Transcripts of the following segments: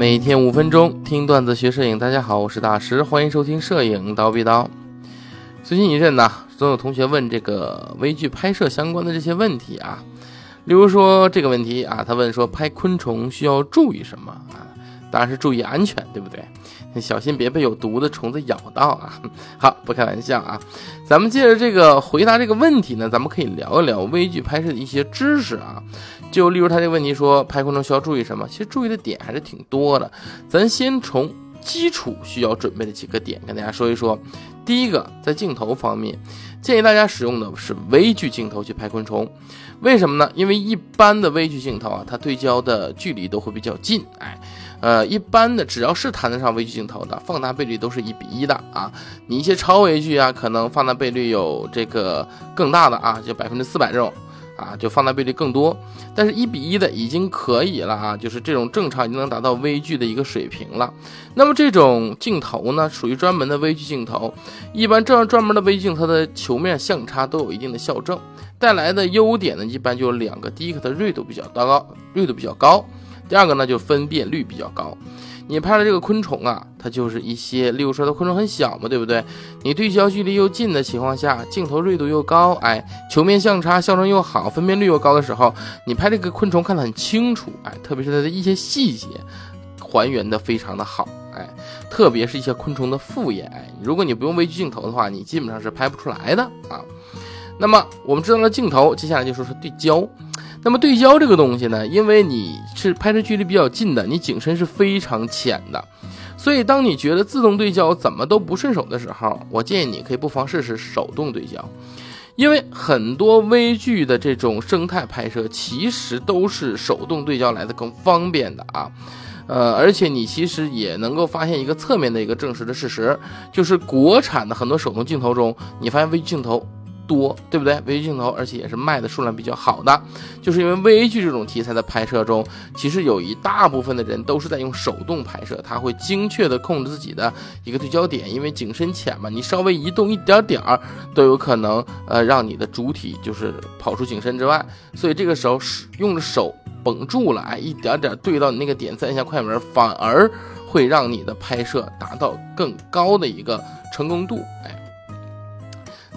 每天五分钟听段子学摄影，大家好，我是大师，欢迎收听摄影叨逼叨。最近一阵呢，总有同学问这个微距拍摄相关的这些问题啊，例如说这个问题啊，他问说拍昆虫需要注意什么啊？当然是注意安全，对不对？小心别被有毒的虫子咬到啊！好，不开玩笑啊。咱们借着这个回答这个问题呢，咱们可以聊一聊微距拍摄的一些知识啊。就例如他这个问题说，拍昆虫需要注意什么？其实注意的点还是挺多的。咱先从基础需要准备的几个点跟大家说一说。第一个，在镜头方面，建议大家使用的是微距镜头去拍昆虫。为什么呢？因为一般的微距镜头啊，它对焦的距离都会比较近，哎。呃，一般的只要是谈得上微距镜头的，放大倍率都是一比一的啊。你一些超微距啊，可能放大倍率有这个更大的啊，就百分之四百这种啊，就放大倍率更多。但是，一比一的已经可以了啊，就是这种正常已经能达到微距的一个水平了。那么这种镜头呢，属于专门的微距镜头。一般这样专门的微距镜头的球面相差都有一定的校正，带来的优点呢，一般就有两个：第一个，它锐度比较高，锐度比较高。第二个呢，就分辨率比较高。你拍的这个昆虫啊，它就是一些，例如说它昆虫很小嘛，对不对？你对焦距离又近的情况下，镜头锐度又高，哎，球面相差校正又好，分辨率又高的时候，你拍这个昆虫看得很清楚，哎，特别是它的一些细节还原的非常的好，哎，特别是一些昆虫的复眼，哎，如果你不用微距镜头的话，你基本上是拍不出来的啊。那么我们知道了镜头，接下来就说说对焦。那么对焦这个东西呢，因为你是拍摄距离比较近的，你景深是非常浅的，所以当你觉得自动对焦怎么都不顺手的时候，我建议你可以不妨试试手动对焦，因为很多微距的这种生态拍摄其实都是手动对焦来的更方便的啊，呃，而且你其实也能够发现一个侧面的一个证实的事实，就是国产的很多手动镜头中，你发现微距镜头。多对不对？微距镜头，而且也是卖的数量比较好的，就是因为微距这种题材的拍摄中，其实有一大部分的人都是在用手动拍摄，他会精确的控制自己的一个对焦点，因为景深浅嘛，你稍微移动一点点儿都有可能呃让你的主体就是跑出景深之外，所以这个时候是用着手绷住了，哎，一点点对到你那个点，再一下快门，反而会让你的拍摄达到更高的一个成功度，哎。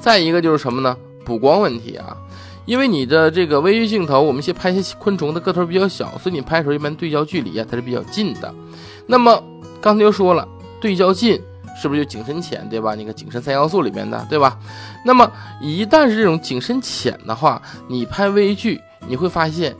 再一个就是什么呢？补光问题啊，因为你的这个微距镜头，我们先拍些昆虫的个头比较小，所以你拍的时候一般对焦距离啊它是比较近的。那么刚才就说了，对焦近是不是就景深浅，对吧？那个景深三要素里面的，对吧？那么一旦是这种景深浅的话，你拍微距你会发现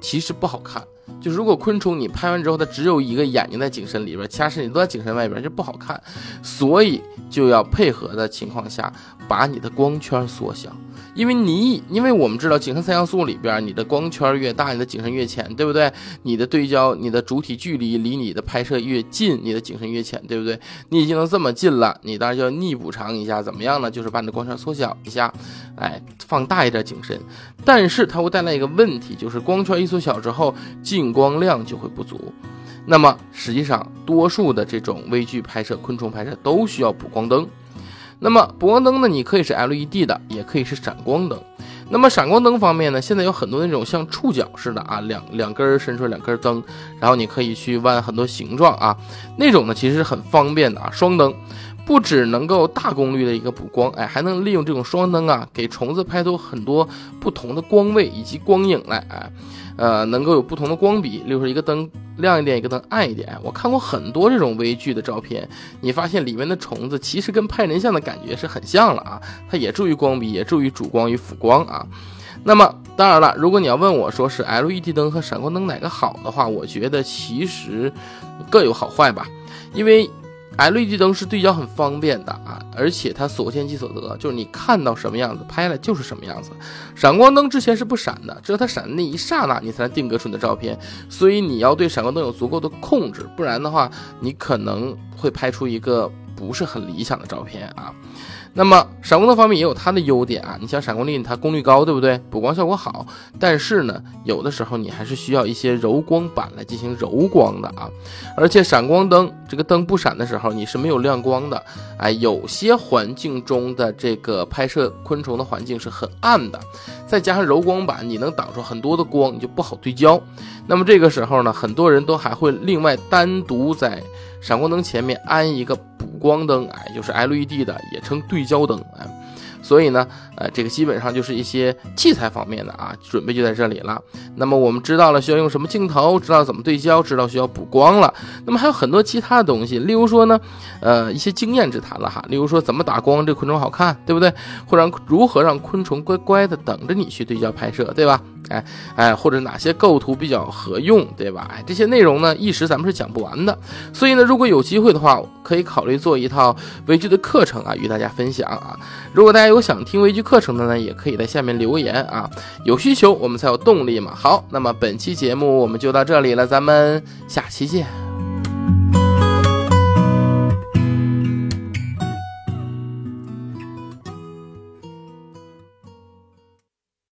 其实不好看。就如果昆虫你拍完之后，它只有一个眼睛在景深里边，其他身体都在景深外边，就不好看。所以就要配合的情况下，把你的光圈缩小。因为你，因为我们知道景深三要素里边，你的光圈越大，你的景深越浅，对不对？你的对焦，你的主体距离离你的拍摄越近，你的景深越浅，对不对？你已经能这么近了，你当然就要逆补偿一下，怎么样呢？就是把你的光圈缩小一下，哎，放大一点景深。但是它会带来一个问题，就是光圈一缩小之后，进光量就会不足。那么实际上，多数的这种微距拍摄、昆虫拍摄都需要补光灯。那么补光灯呢？你可以是 LED 的，也可以是闪光灯。那么闪光灯方面呢？现在有很多那种像触角似的啊，两两根伸出两根灯，然后你可以去弯很多形状啊，那种呢其实是很方便的啊。双灯不只能够大功率的一个补光，哎，还能利用这种双灯啊，给虫子拍出很多不同的光位以及光影来，哎。呃，能够有不同的光比，例如说一个灯亮一点，一个灯暗一点。我看过很多这种微距的照片，你发现里面的虫子其实跟拍人像的感觉是很像了啊。它也注意光比，也注意主光与辅光啊。那么当然了，如果你要问我说是 LED 灯和闪光灯哪个好的话，我觉得其实各有好坏吧，因为。LED 灯是对焦很方便的啊，而且它所见即所得，就是你看到什么样子，拍了就是什么样子。闪光灯之前是不闪的，只有它闪的那一刹那，你才能定格出你的照片。所以你要对闪光灯有足够的控制，不然的话，你可能会拍出一个不是很理想的照片啊。那么闪光灯方面也有它的优点啊，你像闪光粒它功率高，对不对？补光效果好，但是呢，有的时候你还是需要一些柔光板来进行柔光的啊。而且闪光灯这个灯不闪的时候，你是没有亮光的，哎，有些环境中的这个拍摄昆虫的环境是很暗的，再加上柔光板，你能挡住很多的光，你就不好对焦。那么这个时候呢，很多人都还会另外单独在闪光灯前面安一个补光灯，哎，就是 LED 的，也称对焦灯，哎。所以呢，呃，这个基本上就是一些器材方面的啊，准备就在这里了。那么我们知道了需要用什么镜头，知道怎么对焦，知道需要补光了。那么还有很多其他的东西，例如说呢，呃，一些经验之谈了哈。例如说怎么打光，这昆虫好看，对不对？或者如何让昆虫乖乖的等着你去对焦拍摄，对吧？哎哎，或者哪些构图比较合用，对吧？哎，这些内容呢，一时咱们是讲不完的。所以呢，如果有机会的话，可以考虑做一套微距的课程啊，与大家分享啊。如果大家有想听微距课程的呢，也可以在下面留言啊。有需求，我们才有动力嘛。好，那么本期节目我们就到这里了，咱们下期见。